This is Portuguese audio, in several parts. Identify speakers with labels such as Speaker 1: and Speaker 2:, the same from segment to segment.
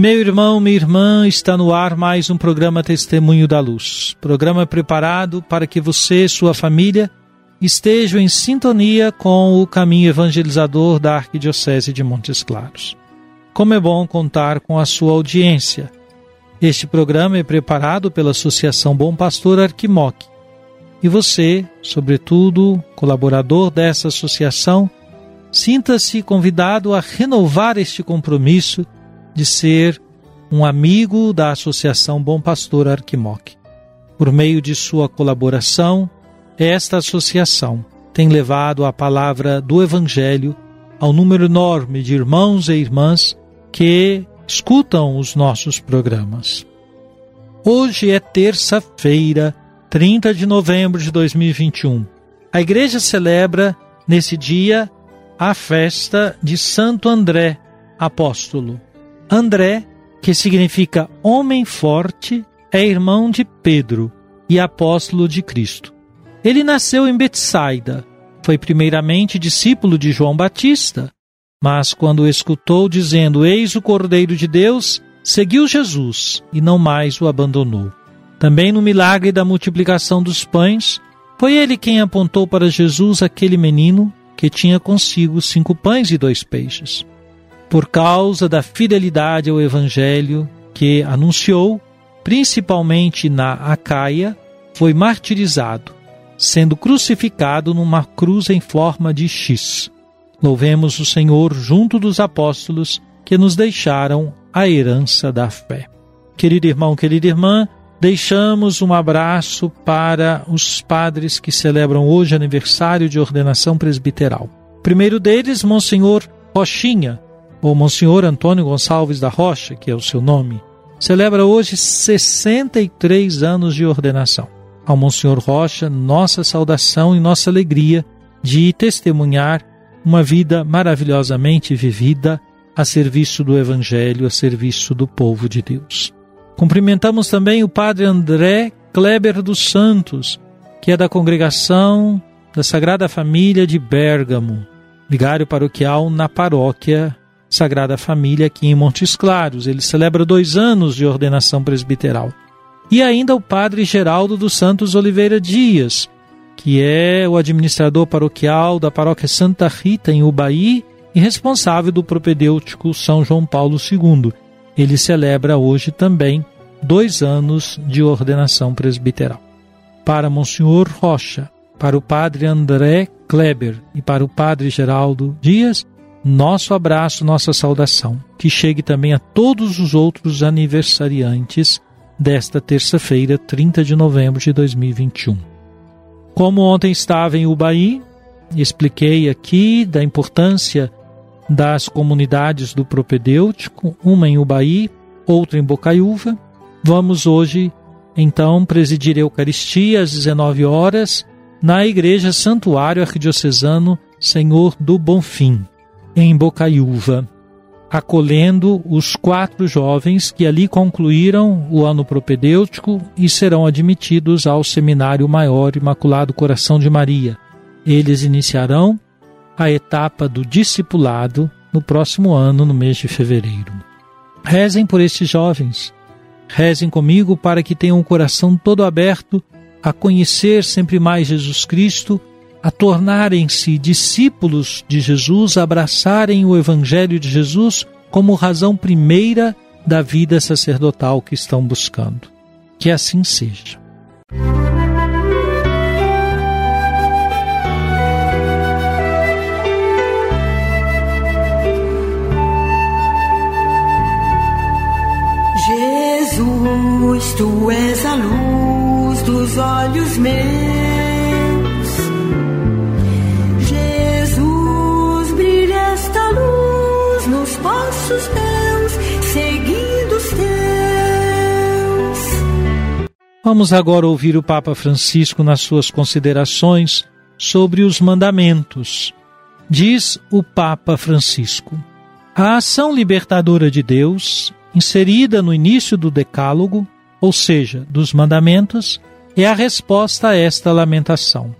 Speaker 1: Meu irmão, minha irmã, está no ar mais um programa Testemunho da Luz. Programa preparado para que você e sua família estejam em sintonia com o caminho evangelizador da Arquidiocese de Montes Claros. Como é bom contar com a sua audiência. Este programa é preparado pela Associação Bom Pastor Arquimoc. E você, sobretudo, colaborador dessa associação, sinta-se convidado a renovar este compromisso de ser um amigo da Associação Bom Pastor Arquimoc. Por meio de sua colaboração, esta associação tem levado a palavra do Evangelho ao número enorme de irmãos e irmãs que escutam os nossos programas. Hoje é terça-feira, 30 de novembro de 2021. A igreja celebra, nesse dia, a festa de Santo André, apóstolo. André, que significa homem forte, é irmão de Pedro e apóstolo de Cristo. Ele nasceu em Betsaida. Foi primeiramente discípulo de João Batista, mas quando escutou dizendo: Eis o Cordeiro de Deus, seguiu Jesus e não mais o abandonou. Também no milagre da multiplicação dos pães, foi ele quem apontou para Jesus aquele menino que tinha consigo cinco pães e dois peixes. Por causa da fidelidade ao Evangelho que anunciou, principalmente na Acaia, foi martirizado, sendo crucificado numa cruz em forma de X. Louvemos o Senhor junto dos apóstolos que nos deixaram a herança da fé. Querido irmão, querida irmã, deixamos um abraço para os padres que celebram hoje aniversário de ordenação presbiteral. Primeiro deles, Monsenhor Rochinha, ou Monsenhor Antônio Gonçalves da Rocha, que é o seu nome, celebra hoje 63 anos de ordenação. Ao Monsenhor Rocha, nossa saudação e nossa alegria de testemunhar uma vida maravilhosamente vivida a serviço do Evangelho, a serviço do povo de Deus. Cumprimentamos também o Padre André Kleber dos Santos, que é da congregação da Sagrada Família de Bérgamo, vigário paroquial na paróquia Sagrada Família aqui em Montes Claros. Ele celebra dois anos de ordenação presbiteral. E ainda o Padre Geraldo dos Santos Oliveira Dias, que é o administrador paroquial da paróquia Santa Rita em Ubaí e responsável do propedêutico São João Paulo II. Ele celebra hoje também dois anos de ordenação presbiteral. Para Monsenhor Rocha, para o Padre André Kleber e para o Padre Geraldo Dias, nosso abraço, nossa saudação, que chegue também a todos os outros aniversariantes desta terça-feira, 30 de novembro de 2021. Como ontem estava em Ubaí, expliquei aqui da importância das comunidades do propedêutico, uma em Ubaí, outra em Bocaiúva. Vamos hoje, então, presidir a Eucaristia às 19 horas na Igreja Santuário Arquidiocesano Senhor do Bonfim em Bocaiúva, acolhendo os quatro jovens que ali concluíram o ano propedêutico e serão admitidos ao Seminário Maior Imaculado Coração de Maria. Eles iniciarão a etapa do discipulado no próximo ano, no mês de fevereiro. Rezem por estes jovens. Rezem comigo para que tenham o coração todo aberto a conhecer sempre mais Jesus Cristo a tornarem-se discípulos de Jesus, abraçarem o Evangelho de Jesus como razão primeira da vida sacerdotal que estão buscando. Que assim seja.
Speaker 2: Jesus, tu és a luz dos olhos meus seguindo os teus.
Speaker 1: Vamos agora ouvir o Papa Francisco nas suas considerações sobre os mandamentos. Diz o Papa Francisco: A ação libertadora de Deus, inserida no início do Decálogo, ou seja, dos mandamentos, é a resposta a esta lamentação.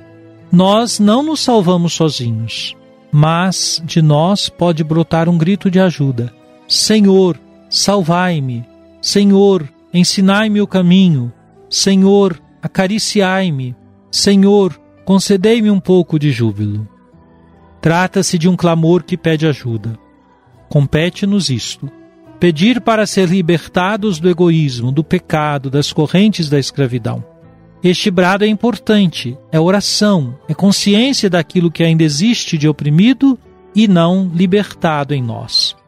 Speaker 1: Nós não nos salvamos sozinhos, mas de nós pode brotar um grito de ajuda. Senhor, salvai-me. Senhor, ensinai-me o caminho. Senhor, acariciai-me. Senhor, concedei-me um pouco de júbilo. Trata-se de um clamor que pede ajuda. Compete-nos isto: pedir para ser libertados do egoísmo, do pecado, das correntes da escravidão. Este brado é importante, é oração, é consciência daquilo que ainda existe de oprimido e não libertado em nós.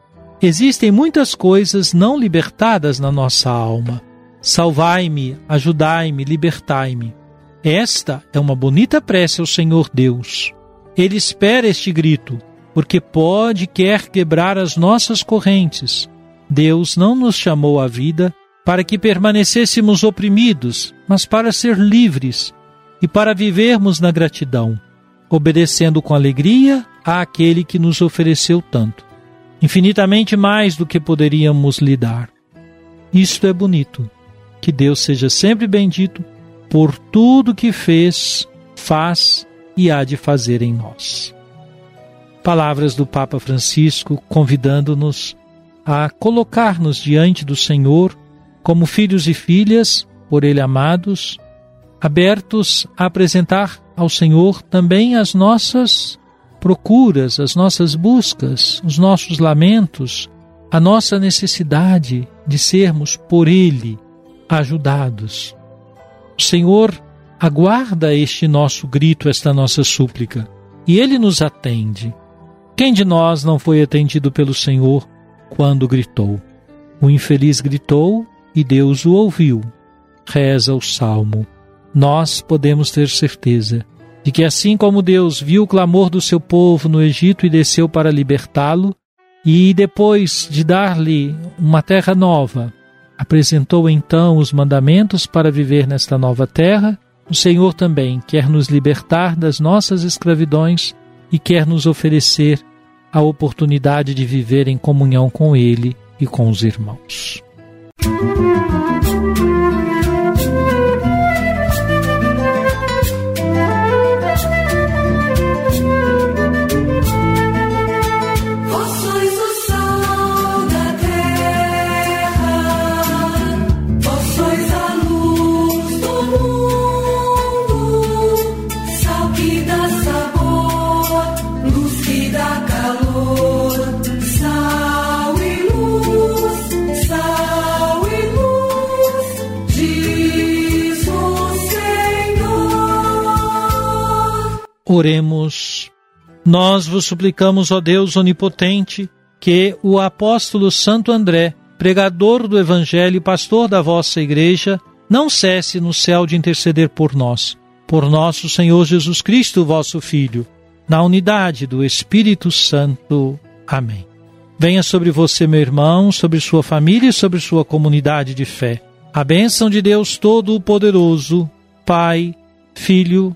Speaker 1: Existem muitas coisas não libertadas na nossa alma. Salvai-me, ajudai-me, libertai-me. Esta é uma bonita prece ao Senhor Deus. Ele espera este grito, porque pode e quer quebrar as nossas correntes. Deus não nos chamou à vida para que permanecêssemos oprimidos, mas para ser livres e para vivermos na gratidão, obedecendo com alegria àquele que nos ofereceu tanto infinitamente mais do que poderíamos lhe dar. Isto é bonito. Que Deus seja sempre bendito por tudo que fez, faz e há de fazer em nós. Palavras do Papa Francisco convidando-nos a colocar-nos diante do Senhor como filhos e filhas, por Ele amados, abertos a apresentar ao Senhor também as nossas procuras, as nossas buscas, os nossos lamentos, a nossa necessidade de sermos por Ele ajudados. O Senhor aguarda este nosso grito, esta nossa súplica, e Ele nos atende. Quem de nós não foi atendido pelo Senhor quando gritou? O infeliz gritou e Deus o ouviu. Reza o salmo. Nós podemos ter certeza de que assim como Deus viu o clamor do seu povo no Egito e desceu para libertá-lo, e depois de dar-lhe uma terra nova, apresentou então os mandamentos para viver nesta nova terra, o Senhor também quer nos libertar das nossas escravidões e quer nos oferecer a oportunidade de viver em comunhão com Ele e com os irmãos. Música Oremos. Nós vos suplicamos, ó Deus onipotente, que o apóstolo Santo André, pregador do Evangelho e pastor da vossa igreja, não cesse no céu de interceder por nós, por nosso Senhor Jesus Cristo, vosso Filho, na unidade do Espírito Santo. Amém. Venha sobre você, meu irmão, sobre sua família e sobre sua comunidade de fé. A bênção de Deus Todo-Poderoso, Pai, Filho